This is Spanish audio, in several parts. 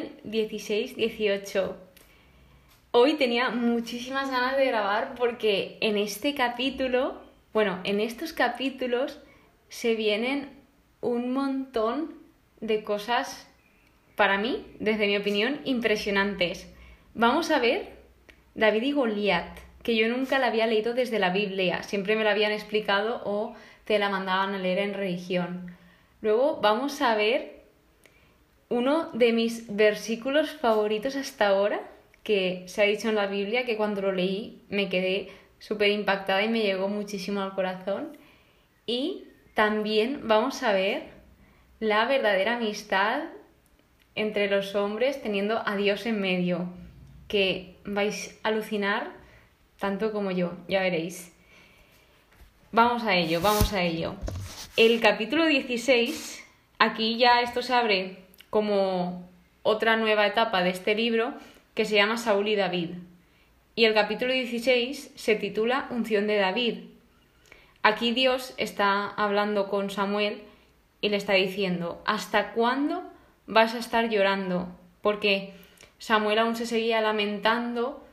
Samuel 16, 18. Hoy tenía muchísimas ganas de grabar porque en este capítulo, bueno, en estos capítulos se vienen un montón de cosas, para mí, desde mi opinión, impresionantes. Vamos a ver David y Goliat, que yo nunca la había leído desde la Biblia, siempre me la habían explicado o te la mandaban a leer en religión. Luego vamos a ver uno de mis versículos favoritos hasta ahora, que se ha dicho en la Biblia, que cuando lo leí me quedé súper impactada y me llegó muchísimo al corazón. Y también vamos a ver la verdadera amistad entre los hombres teniendo a Dios en medio, que vais a alucinar tanto como yo, ya veréis. Vamos a ello, vamos a ello. El capítulo 16, aquí ya esto se abre como otra nueva etapa de este libro que se llama Saúl y David. Y el capítulo 16 se titula Unción de David. Aquí Dios está hablando con Samuel y le está diciendo, ¿hasta cuándo vas a estar llorando? Porque Samuel aún se seguía lamentando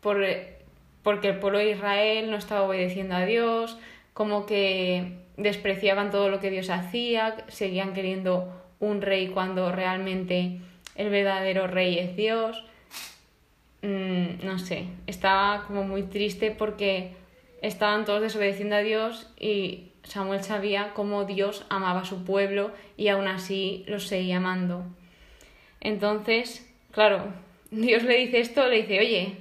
por, porque el pueblo de Israel no estaba obedeciendo a Dios, como que despreciaban todo lo que Dios hacía, seguían queriendo un rey cuando realmente el verdadero rey es Dios. Mm, no sé, estaba como muy triste porque estaban todos desobedeciendo a Dios y Samuel sabía cómo Dios amaba a su pueblo y aún así los seguía amando. Entonces, claro, Dios le dice esto, le dice, oye,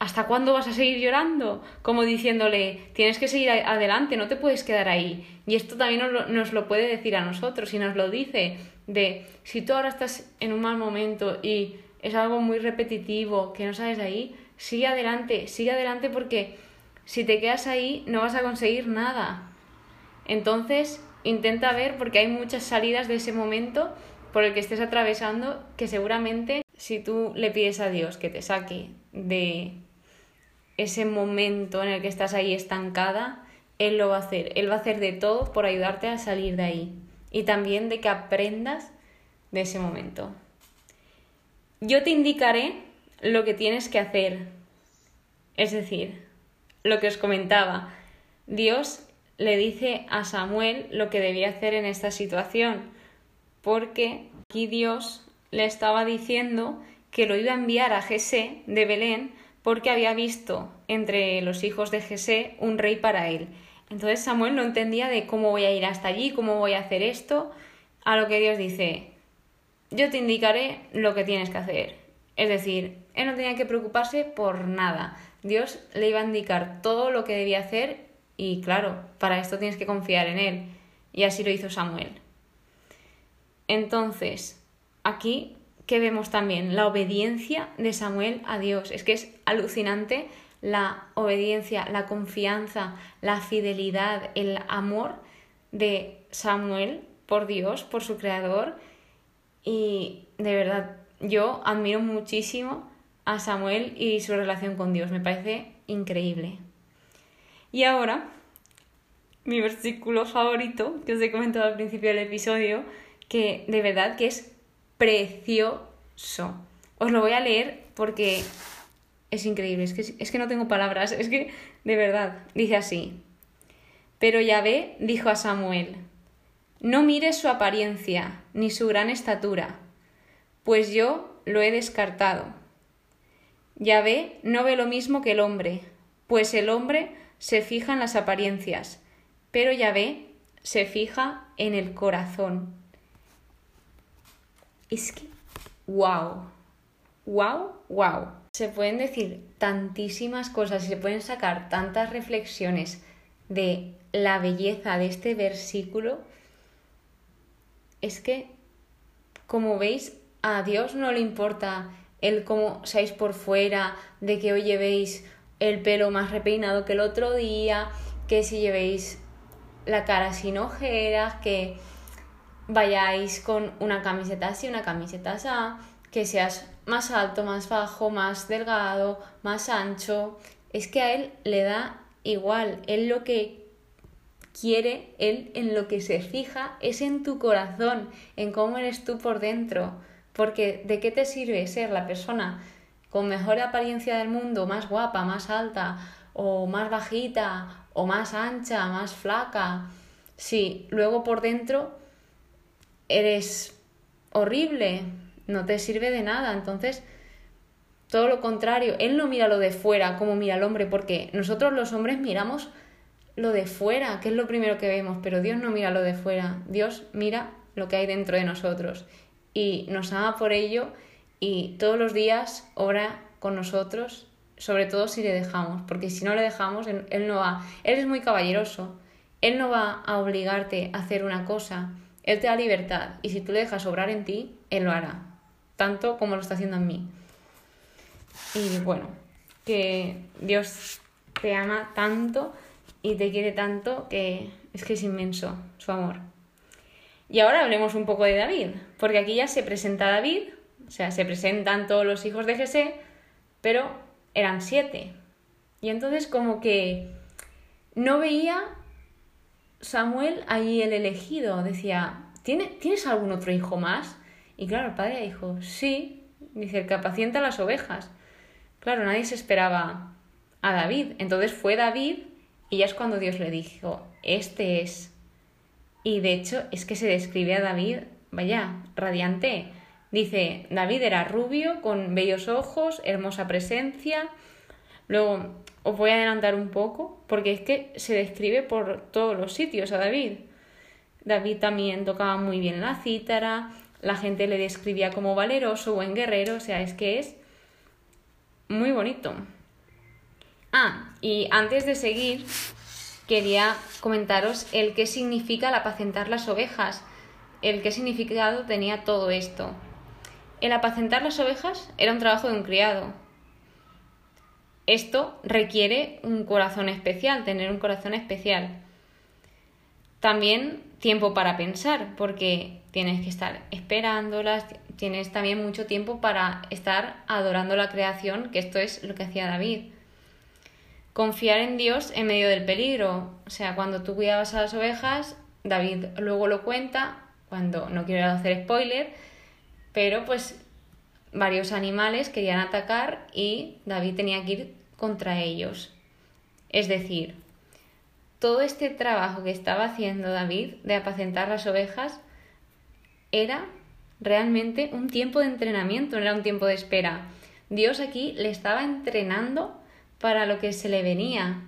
¿hasta cuándo vas a seguir llorando? Como diciéndole, tienes que seguir adelante, no te puedes quedar ahí. Y esto también nos lo, puede decir a nosotros y nos lo dice de, si tú ahora estás en un mal momento y es algo muy repetitivo, que no sabes ahí, sigue adelante, sigue adelante porque si te quedas ahí no vas a conseguir nada. Entonces, intenta ver porque hay muchas salidas de ese momento por el que estés atravesando que seguramente si tú le pides a Dios que te saque de ese momento en el que estás ahí estancada, Él lo va a hacer. Él va a hacer de todo por ayudarte a salir de ahí. Y también de que aprendas de ese momento. Yo te indicaré lo que tienes que hacer. Es decir, lo que os comentaba. Dios le dice a Samuel lo que debía hacer en esta situación. Porque aquí Dios le estaba diciendo que lo iba a enviar a Jesé de Belén porque había visto entre los hijos de Jesé un rey para él. Entonces Samuel no entendía de cómo voy a ir hasta allí, cómo voy a hacer esto, a lo que Dios dice, yo te indicaré lo que tienes que hacer. Es decir, él no tenía que preocuparse por nada. Dios le iba a indicar todo lo que debía hacer y claro, para esto tienes que confiar en él. Y así lo hizo Samuel. Entonces, aquí que vemos también la obediencia de Samuel a Dios. Es que es alucinante la obediencia, la confianza, la fidelidad, el amor de Samuel por Dios, por su creador. Y de verdad, yo admiro muchísimo a Samuel y su relación con Dios. Me parece increíble. Y ahora, mi versículo favorito, que os he comentado al principio del episodio, que de verdad que es precioso. Os lo voy a leer porque es increíble, es que, es que no tengo palabras, es que de verdad, dice así. Pero Yahvé dijo a Samuel, no mires su apariencia ni su gran estatura, pues yo lo he descartado. Yahvé no ve lo mismo que el hombre, pues el hombre se fija en las apariencias, pero Yahvé se fija en el corazón. Es que, wow, wow, wow. Se pueden decir tantísimas cosas y se pueden sacar tantas reflexiones de la belleza de este versículo. Es que, como veis, a Dios no le importa el cómo seáis por fuera, de que hoy llevéis el pelo más repeinado que el otro día, que si llevéis la cara sin ojeras, que vayáis con una camiseta así, una camiseta así, que seas más alto, más bajo, más delgado, más ancho. Es que a él le da igual. Él lo que quiere, él en lo que se fija es en tu corazón, en cómo eres tú por dentro. Porque ¿de qué te sirve ser la persona con mejor apariencia del mundo, más guapa, más alta, o más bajita, o más ancha, más flaca, si luego por dentro eres horrible, no te sirve de nada. Entonces, todo lo contrario, él no mira lo de fuera como mira el hombre, porque nosotros los hombres miramos lo de fuera, que es lo primero que vemos, pero Dios no mira lo de fuera, Dios mira lo que hay dentro de nosotros y nos ama por ello y todos los días obra con nosotros, sobre todo si le dejamos, porque si no le dejamos, él, no va, él es muy caballeroso, él no va a obligarte a hacer una cosa, él te da libertad y si tú le dejas obrar en ti, él lo hará, tanto como lo está haciendo en mí. Y bueno, que Dios te ama tanto y te quiere tanto que es que es inmenso su amor. Y ahora hablemos un poco de David, porque aquí ya se presenta David, o sea, se presentan todos los hijos de Jesé, pero eran siete. Y entonces como que no veía Samuel ahí el elegido, decía, ¿tienes algún otro hijo más? Y claro, el padre dijo, sí, dice, el que apacienta las ovejas. Claro, nadie se esperaba a David. Entonces fue David y ya es cuando Dios le dijo, este es. Y de hecho es que se describe a David, vaya, radiante. Dice, David era rubio, con bellos ojos, hermosa presencia. Luego os voy a adelantar un poco, porque es que se describe por todos los sitios a David. David también tocaba muy bien la cítara, la gente le describía como valeroso, buen guerrero, o sea, es que es muy bonito. Ah, y antes de seguir, quería comentaros el qué significa el apacentar las ovejas, el qué significado tenía todo esto. El apacentar las ovejas era un trabajo de un criado. Esto requiere un corazón especial, tener un corazón especial. También tiempo para pensar, porque tienes que estar esperándolas, tienes también mucho tiempo para estar adorando la creación, que esto es lo que hacía David. Confiar en Dios en medio del peligro. O sea, cuando tú cuidabas a las ovejas, David luego lo cuenta, cuando no quiero hacer spoiler, pero pues varios animales querían atacar y David tenía que ir contra ellos. Es decir, todo este trabajo que estaba haciendo David de apacentar las ovejas era realmente un tiempo de entrenamiento, no era un tiempo de espera. Dios aquí le estaba entrenando para lo que se le venía.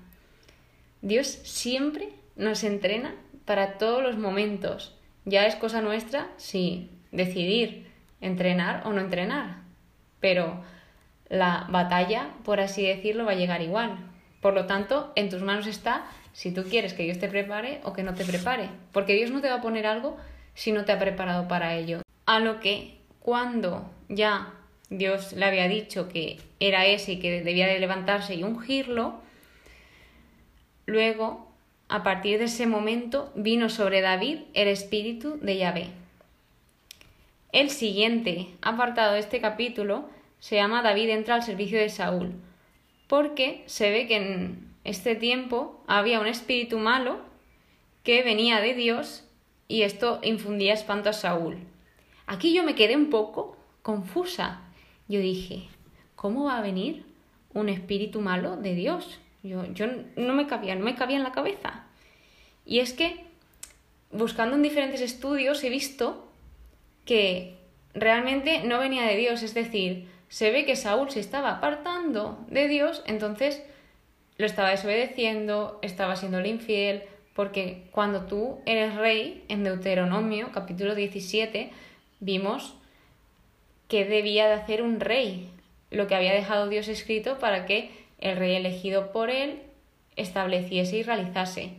Dios siempre nos entrena para todos los momentos. Ya es cosa nuestra, sí, decidir entrenar o no entrenar. Pero la batalla, por así decirlo, va a llegar igual. Por lo tanto, en tus manos está si tú quieres que Dios te prepare o que no te prepare. Porque Dios no te va a poner algo si no te ha preparado para ello. A lo que cuando ya Dios le había dicho que era ese y que debía de levantarse y ungirlo, luego, a partir de ese momento, vino sobre David el espíritu de Yahvé. El siguiente apartado de este capítulo se llama David entra al servicio de Saúl, porque se ve que en este tiempo había un espíritu malo que venía de Dios y esto infundía espanto a Saúl. Aquí yo me quedé un poco confusa. Yo dije, ¿cómo va a venir un espíritu malo de Dios? Yo, yo no me cabía, no me cabía en la cabeza. Y es que, buscando en diferentes estudios, he visto que realmente no venía de Dios, es decir, se ve que Saúl se estaba apartando de Dios, entonces lo estaba desobedeciendo, estaba siendo infiel, porque cuando tú eres rey, en Deuteronomio capítulo 17, vimos que debía de hacer un rey, lo que había dejado Dios escrito para que el rey elegido por él estableciese y realizase.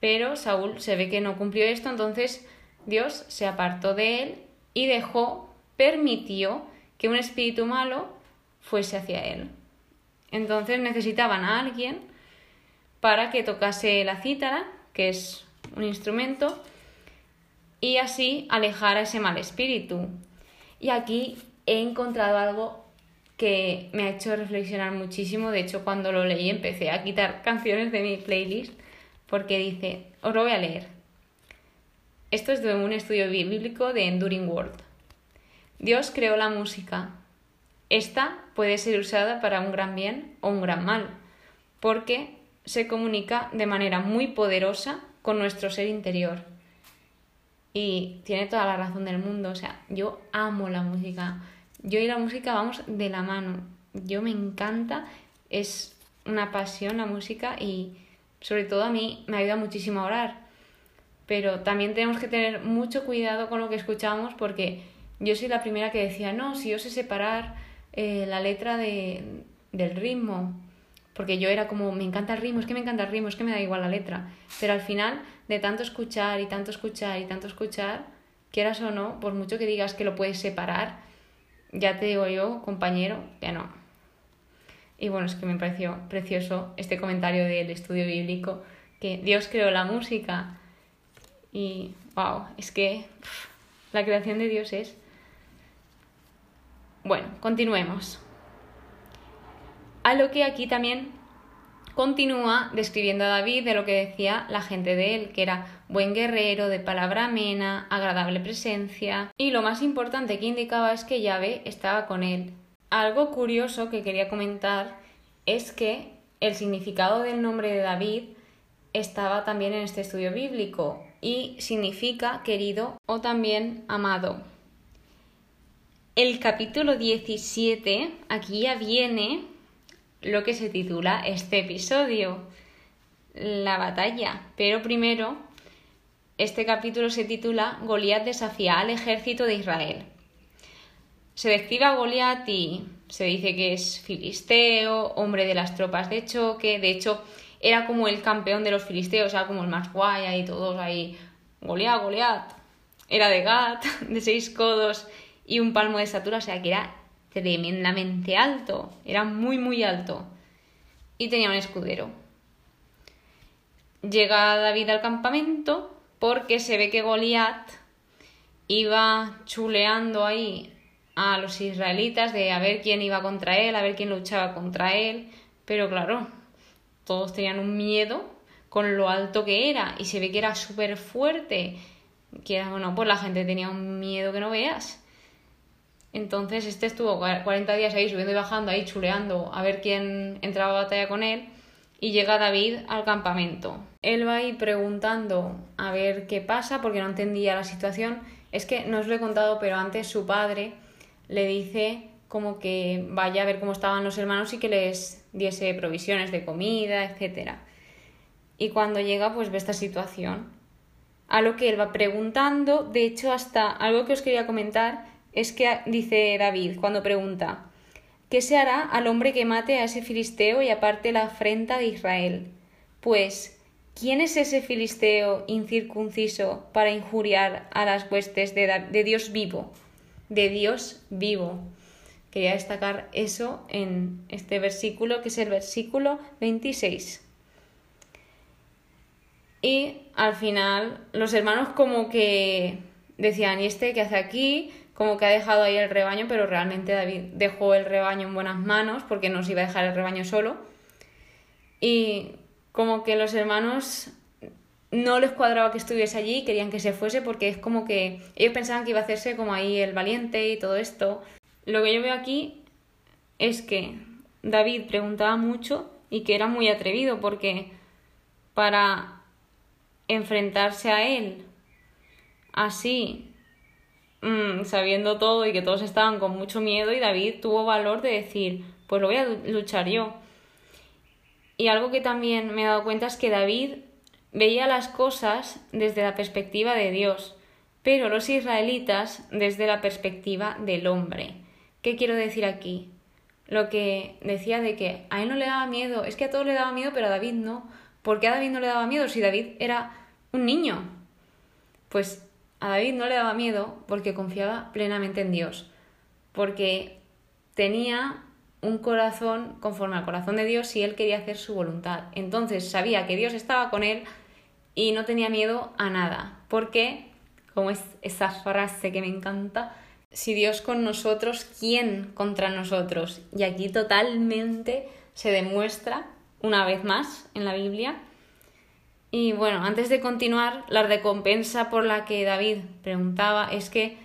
Pero Saúl se ve que no cumplió esto, entonces Dios se apartó de él y dejó, permitió que un espíritu malo fuese hacia él. Entonces necesitaban a alguien para que tocase la cítara, que es un instrumento, y así alejar a ese mal espíritu. Y aquí he encontrado algo que me ha hecho reflexionar muchísimo. De hecho, cuando lo leí empecé a quitar canciones de mi playlist porque dice, os lo voy a leer. Esto es de un estudio bíblico de Enduring World. Dios creó la música. Esta puede ser usada para un gran bien o un gran mal, porque se comunica de manera muy poderosa con nuestro ser interior. Y tiene toda la razón del mundo. O sea, yo amo la música. Yo y la música vamos de la mano. Yo me encanta. Es una pasión la música y sobre todo a mí me ayuda muchísimo a orar. Pero también tenemos que tener mucho cuidado con lo que escuchamos porque yo soy la primera que decía, no, si yo sé separar eh, la letra de, del ritmo, porque yo era como, me encanta el ritmo, es que me encanta el ritmo, es que me da igual la letra. Pero al final, de tanto escuchar y tanto escuchar y tanto escuchar, quieras o no, por mucho que digas que lo puedes separar, ya te digo yo, compañero, que no. Y bueno, es que me pareció precioso este comentario del estudio bíblico, que Dios creó la música. Y, wow, es que la creación de Dios es... Bueno, continuemos. A lo que aquí también continúa describiendo a David de lo que decía la gente de él, que era buen guerrero, de palabra amena, agradable presencia. Y lo más importante que indicaba es que Yahvé estaba con él. Algo curioso que quería comentar es que el significado del nombre de David estaba también en este estudio bíblico y significa querido o también amado. El capítulo 17 aquí ya viene lo que se titula este episodio, la batalla. Pero primero, este capítulo se titula Goliat desafía al ejército de Israel. Se describe a Goliat y se dice que es filisteo, hombre de las tropas de choque. De hecho, era como el campeón de los filisteos, era como el más guay y todos ahí. Goliat, Goliat. Era de Gat, de seis codos y un palmo de estatura, o sea que era tremendamente alto, era muy muy alto y tenía un escudero. Llega David al campamento porque se ve que Goliat iba chuleando ahí a los israelitas de a ver quién iba contra él, a ver quién luchaba contra él, pero claro, todos tenían un miedo con lo alto que era y se ve que era súper fuerte, que era, bueno, pues la gente tenía un miedo que no veas. Entonces este estuvo 40 días ahí subiendo y bajando, ahí chuleando a ver quién entraba a batalla con él y llega David al campamento. Él va ahí preguntando a ver qué pasa porque no entendía la situación. Es que no os lo he contado, pero antes su padre le dice como que vaya a ver cómo estaban los hermanos y que les diese provisiones de comida, etc. Y cuando llega pues ve esta situación. A lo que él va preguntando, de hecho hasta algo que os quería comentar es que dice David cuando pregunta, ¿qué se hará al hombre que mate a ese filisteo y aparte la afrenta de Israel? Pues, ¿quién es ese filisteo incircunciso para injuriar a las huestes de, de Dios vivo? De Dios vivo. Quería destacar eso en este versículo, que es el versículo 26. Y al final los hermanos como que decían, ¿y este qué hace aquí? como que ha dejado ahí el rebaño, pero realmente David dejó el rebaño en buenas manos porque no se iba a dejar el rebaño solo. Y como que los hermanos no les cuadraba que estuviese allí, querían que se fuese porque es como que ellos pensaban que iba a hacerse como ahí el valiente y todo esto. Lo que yo veo aquí es que David preguntaba mucho y que era muy atrevido porque para enfrentarse a él así Mm, sabiendo todo y que todos estaban con mucho miedo y David tuvo valor de decir, pues lo voy a luchar yo. Y algo que también me he dado cuenta es que David veía las cosas desde la perspectiva de Dios, pero los israelitas desde la perspectiva del hombre. ¿Qué quiero decir aquí? Lo que decía de que a él no le daba miedo, es que a todos le daba miedo, pero a David no. ¿Por qué a David no le daba miedo si David era un niño? Pues a David no le daba miedo porque confiaba plenamente en Dios, porque tenía un corazón conforme al corazón de Dios y él quería hacer su voluntad. Entonces sabía que Dios estaba con él y no tenía miedo a nada, porque, como es esa frase que me encanta, si Dios con nosotros, ¿quién contra nosotros? Y aquí totalmente se demuestra, una vez más, en la Biblia, y bueno, antes de continuar, la recompensa por la que David preguntaba es que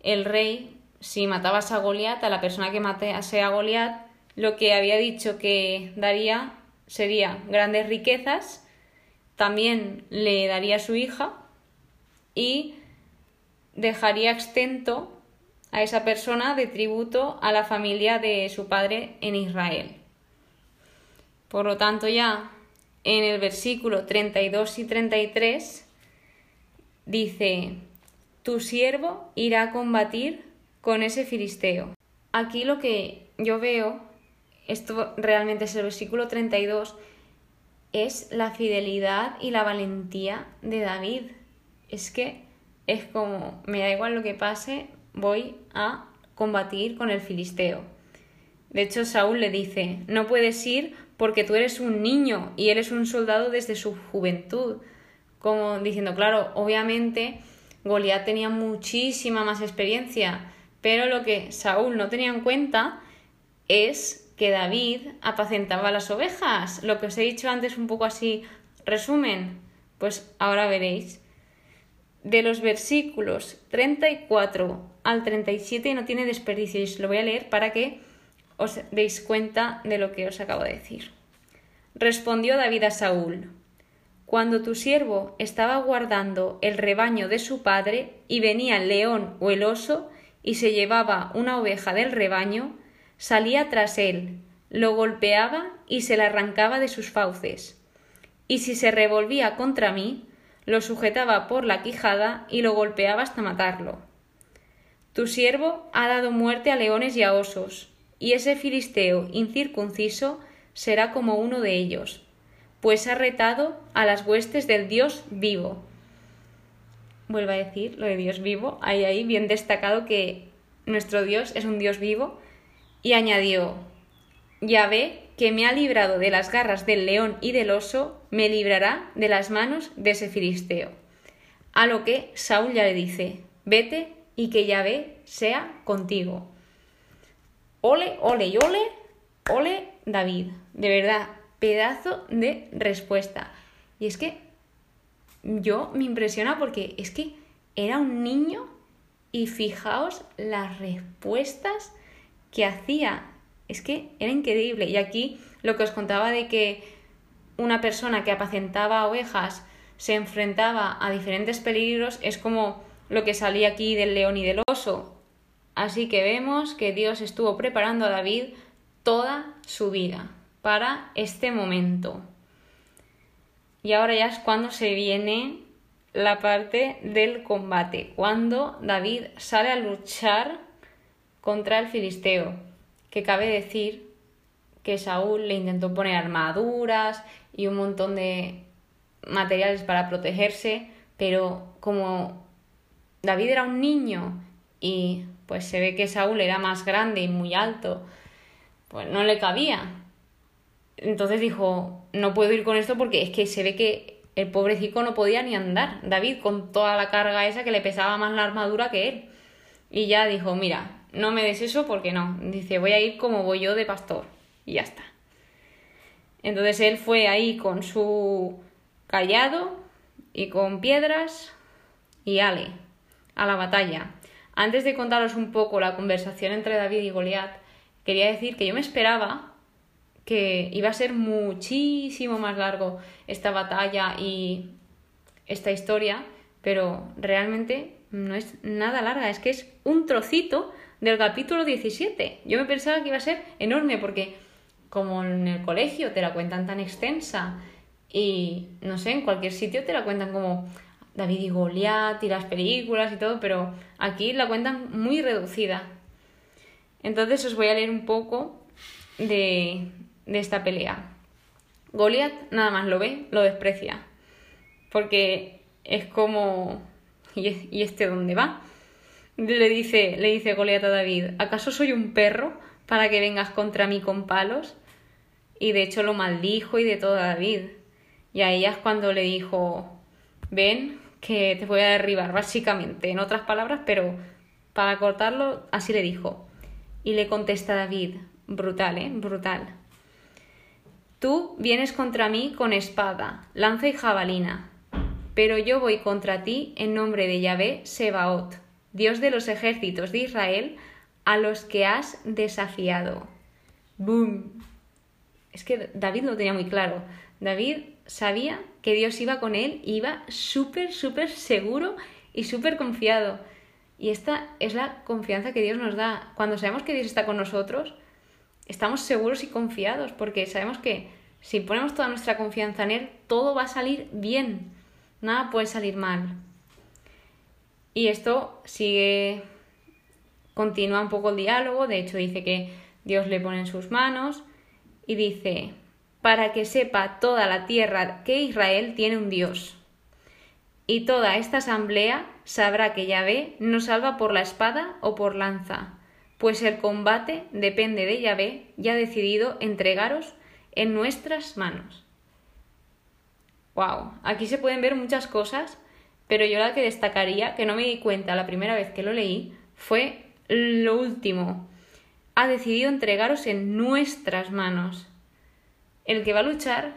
el rey si matabas a Goliat, a la persona que matase a Goliat, lo que había dicho que daría sería grandes riquezas, también le daría a su hija y dejaría extento a esa persona de tributo a la familia de su padre en Israel. Por lo tanto, ya en el versículo 32 y 33 dice, tu siervo irá a combatir con ese filisteo. Aquí lo que yo veo, esto realmente es el versículo 32, es la fidelidad y la valentía de David. Es que es como, me da igual lo que pase, voy a combatir con el filisteo. De hecho, Saúl le dice, no puedes ir porque tú eres un niño y eres un soldado desde su juventud. Como diciendo, claro, obviamente Goliat tenía muchísima más experiencia, pero lo que Saúl no tenía en cuenta es que David apacentaba las ovejas. Lo que os he dicho antes un poco así, resumen, pues ahora veréis. De los versículos 34 al 37 no tiene desperdicio y os lo voy a leer para que os deis cuenta de lo que os acabo de decir. Respondió David a Saúl, Cuando tu siervo estaba guardando el rebaño de su padre y venía el león o el oso y se llevaba una oveja del rebaño, salía tras él, lo golpeaba y se la arrancaba de sus fauces. Y si se revolvía contra mí, lo sujetaba por la quijada y lo golpeaba hasta matarlo. Tu siervo ha dado muerte a leones y a osos, y ese filisteo incircunciso será como uno de ellos, pues ha retado a las huestes del Dios vivo. Vuelvo a decir lo de Dios vivo, hay ahí bien destacado que nuestro Dios es un Dios vivo, y añadió, Ya ve que me ha librado de las garras del león y del oso, me librará de las manos de ese filisteo. A lo que Saúl ya le dice, Vete y que Yahvé sea contigo. Ole, ole y ole, ole David. De verdad, pedazo de respuesta. Y es que yo me impresiona porque es que era un niño y fijaos las respuestas que hacía. Es que era increíble. Y aquí lo que os contaba de que una persona que apacentaba ovejas se enfrentaba a diferentes peligros es como lo que salía aquí del león y del oso. Así que vemos que Dios estuvo preparando a David toda su vida para este momento. Y ahora ya es cuando se viene la parte del combate, cuando David sale a luchar contra el filisteo, que cabe decir que Saúl le intentó poner armaduras y un montón de materiales para protegerse, pero como David era un niño y pues se ve que Saúl era más grande y muy alto, pues no le cabía. Entonces dijo, no puedo ir con esto porque es que se ve que el pobrecito no podía ni andar. David con toda la carga esa que le pesaba más la armadura que él. Y ya dijo, mira, no me des eso porque no. Dice, voy a ir como voy yo de pastor. Y ya está. Entonces él fue ahí con su callado y con piedras y ale, a la batalla. Antes de contaros un poco la conversación entre David y Goliat, quería decir que yo me esperaba que iba a ser muchísimo más largo esta batalla y esta historia, pero realmente no es nada larga, es que es un trocito del capítulo 17. Yo me pensaba que iba a ser enorme porque como en el colegio te la cuentan tan extensa y no sé, en cualquier sitio te la cuentan como David y Goliat y las películas y todo, pero aquí la cuentan muy reducida. Entonces os voy a leer un poco de, de esta pelea. Goliat nada más lo ve, lo desprecia, porque es como ¿y este dónde va? Le dice, le dice Goliat a David, ¿acaso soy un perro para que vengas contra mí con palos? Y de hecho lo maldijo y de todo a David. Y a ella es cuando le dijo, ven, que te voy a derribar, básicamente, en otras palabras, pero para cortarlo, así le dijo. Y le contesta David, brutal, ¿eh? Brutal. Tú vienes contra mí con espada, lanza y jabalina, pero yo voy contra ti en nombre de Yahvé Sebaot, Dios de los ejércitos de Israel, a los que has desafiado. ¡Boom! Es que David lo tenía muy claro. David sabía que Dios iba con él iba súper, súper seguro y súper confiado. Y esta es la confianza que Dios nos da. Cuando sabemos que Dios está con nosotros, estamos seguros y confiados porque sabemos que si ponemos toda nuestra confianza en Él, todo va a salir bien. Nada puede salir mal. Y esto sigue, continúa un poco el diálogo, de hecho dice que Dios le pone en sus manos y dice, para que sepa toda la tierra que Israel tiene un Dios. Y toda esta asamblea sabrá que Yahvé no salva por la espada o por lanza, pues el combate depende de Yahvé y ha decidido entregaros en nuestras manos. Wow, aquí se pueden ver muchas cosas pero yo la que destacaría, que no me di cuenta la primera vez que lo leí, fue lo último. Ha decidido entregaros en nuestras manos. El que va a luchar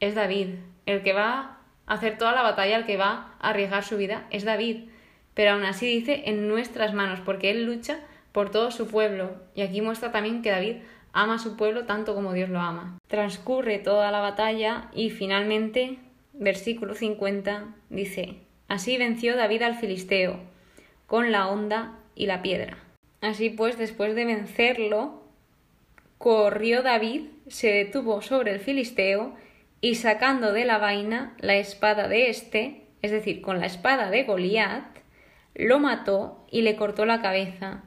es David. El que va a hacer toda la batalla, el que va a arriesgar su vida es David. Pero aún así dice en nuestras manos, porque él lucha por todo su pueblo. Y aquí muestra también que David ama a su pueblo tanto como Dios lo ama. Transcurre toda la batalla y finalmente, versículo 50, dice, Así venció David al filisteo, con la honda y la piedra. Así pues, después de vencerlo, corrió David, se detuvo sobre el filisteo, y sacando de la vaina la espada de éste, es decir, con la espada de Goliat, lo mató y le cortó la cabeza.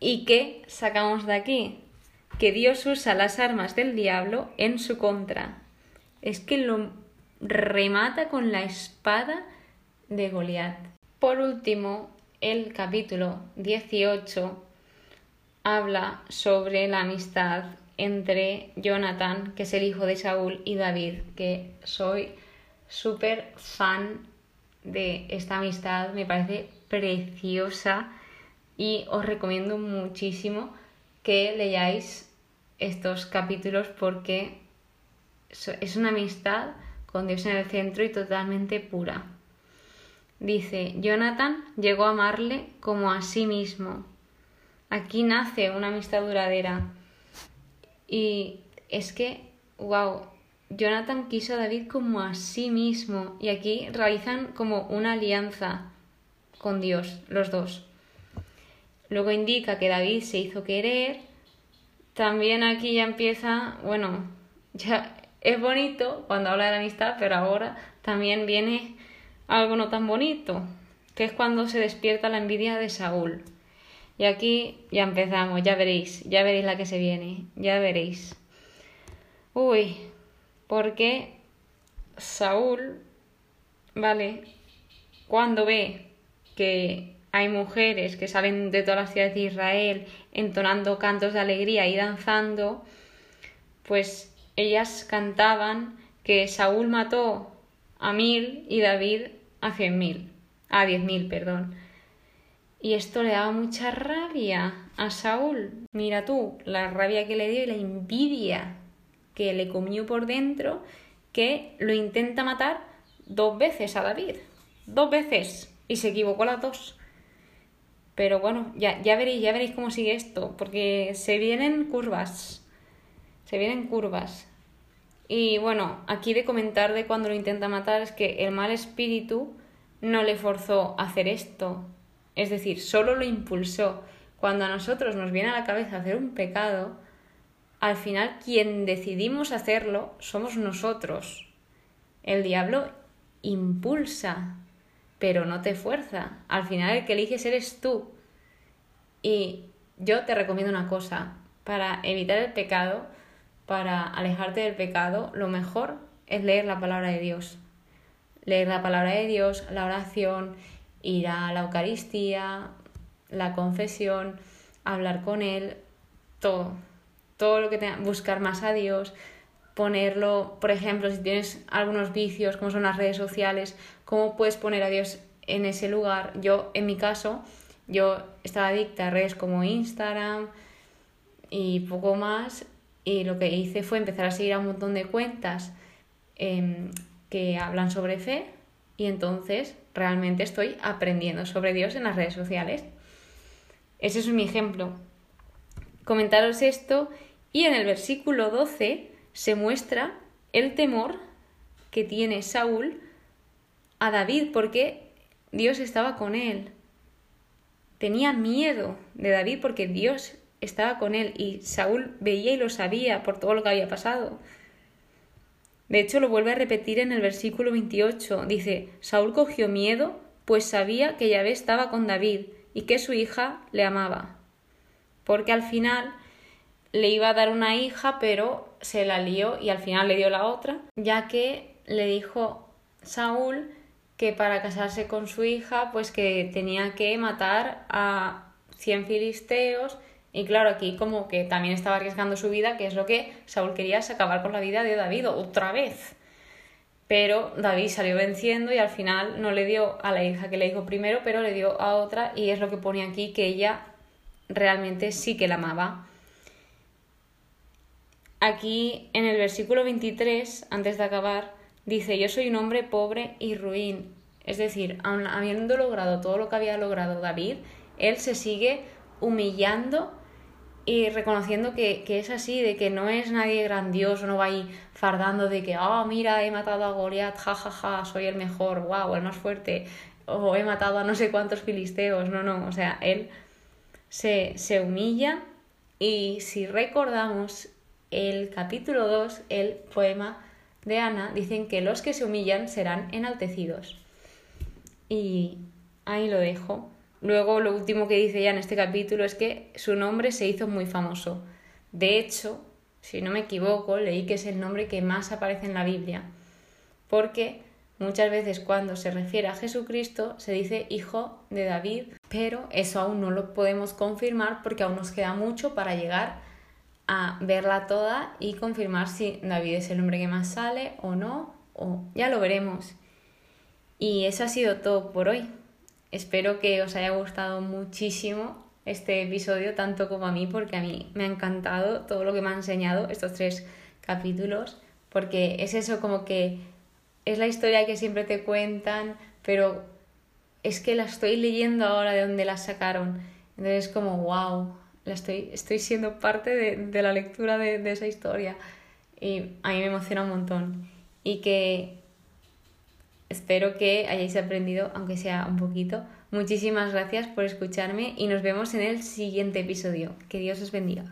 ¿Y qué sacamos de aquí? Que Dios usa las armas del diablo en su contra. Es que lo remata con la espada de Goliat. Por último, el capítulo 18 habla sobre la amistad entre Jonathan, que es el hijo de Saúl, y David, que soy súper fan de esta amistad, me parece preciosa y os recomiendo muchísimo que leáis estos capítulos porque es una amistad con Dios en el centro y totalmente pura. Dice, Jonathan llegó a amarle como a sí mismo. Aquí nace una amistad duradera. Y es que, wow, Jonathan quiso a David como a sí mismo. Y aquí realizan como una alianza con Dios, los dos. Luego indica que David se hizo querer. También aquí ya empieza, bueno, ya es bonito cuando habla de la amistad, pero ahora también viene algo no tan bonito, que es cuando se despierta la envidia de Saúl. Y aquí ya empezamos, ya veréis, ya veréis la que se viene, ya veréis. Uy, porque Saúl, vale, cuando ve que hay mujeres que salen de todas las ciudades de Israel entonando cantos de alegría y danzando, pues ellas cantaban que Saúl mató a mil y David a cien mil, a diez mil, perdón. Y esto le daba mucha rabia a Saúl. Mira tú, la rabia que le dio y la envidia que le comió por dentro, que lo intenta matar dos veces a David. Dos veces. Y se equivocó las dos. Pero bueno, ya, ya veréis, ya veréis cómo sigue esto, porque se vienen curvas. Se vienen curvas. Y bueno, aquí de comentar de cuando lo intenta matar es que el mal espíritu no le forzó a hacer esto. Es decir, solo lo impulsó. Cuando a nosotros nos viene a la cabeza hacer un pecado, al final quien decidimos hacerlo somos nosotros. El diablo impulsa, pero no te fuerza. Al final el que eliges eres tú. Y yo te recomiendo una cosa, para evitar el pecado, para alejarte del pecado, lo mejor es leer la palabra de Dios. Leer la palabra de Dios, la oración, ir a la Eucaristía, la confesión, hablar con Él, todo. Todo lo que tenga, buscar más a Dios, ponerlo, por ejemplo, si tienes algunos vicios, como son las redes sociales, cómo puedes poner a Dios en ese lugar. Yo, en mi caso, yo estaba adicta a redes como Instagram y poco más y lo que hice fue empezar a seguir a un montón de cuentas em, que hablan sobre fe y entonces realmente estoy aprendiendo sobre Dios en las redes sociales. Ese es mi ejemplo. Comentaros esto y en el versículo 12 se muestra el temor que tiene Saúl a David porque Dios estaba con él. Tenía miedo de David porque Dios estaba con él y Saúl veía y lo sabía por todo lo que había pasado. De hecho, lo vuelve a repetir en el versículo 28. Dice, Saúl cogió miedo, pues sabía que Yahvé estaba con David y que su hija le amaba. Porque al final le iba a dar una hija, pero se la lió y al final le dio la otra, ya que le dijo Saúl que para casarse con su hija, pues que tenía que matar a 100 filisteos y claro, aquí como que también estaba arriesgando su vida, que es lo que Saúl quería, es acabar con la vida de David otra vez. Pero David salió venciendo y al final no le dio a la hija que le dijo primero, pero le dio a otra y es lo que pone aquí que ella realmente sí que la amaba. Aquí en el versículo 23, antes de acabar, dice, yo soy un hombre pobre y ruin. Es decir, habiendo logrado todo lo que había logrado David, él se sigue humillando y reconociendo que, es así, de que no es nadie grandioso, no va ahí fardando de que, oh, mira, he matado a Goliat, jajaja, ja, ja, soy el mejor, wow, el más fuerte, o he matado a no sé cuántos filisteos, no, no, o sea, él se, se humilla y si recordamos el capítulo 2, el poema de Ana, dicen que los que se humillan serán enaltecidos. Y ahí lo dejo. Luego lo último que dice ya en este capítulo es que su nombre se hizo muy famoso. De hecho, si no me equivoco, leí que es el nombre que más aparece en la Biblia, porque muchas veces cuando se refiere a Jesucristo se dice hijo de David, pero eso aún no lo podemos confirmar porque aún nos queda mucho para llegar a verla toda y confirmar si David es el nombre que más sale o no, o ya lo veremos. Y eso ha sido todo por hoy. Espero que os haya gustado muchísimo este episodio, tanto como a mí, porque a mí me ha encantado todo lo que me han enseñado estos tres capítulos, porque es eso como que es la historia que siempre te cuentan, pero es que la estoy leyendo ahora de donde la sacaron. Entonces es como, wow, la estoy, estoy siendo parte de, de la lectura de, de esa historia. Y a mí me emociona un montón. Y que Espero que hayáis aprendido, aunque sea un poquito. Muchísimas gracias por escucharme y nos vemos en el siguiente episodio. Que Dios os bendiga.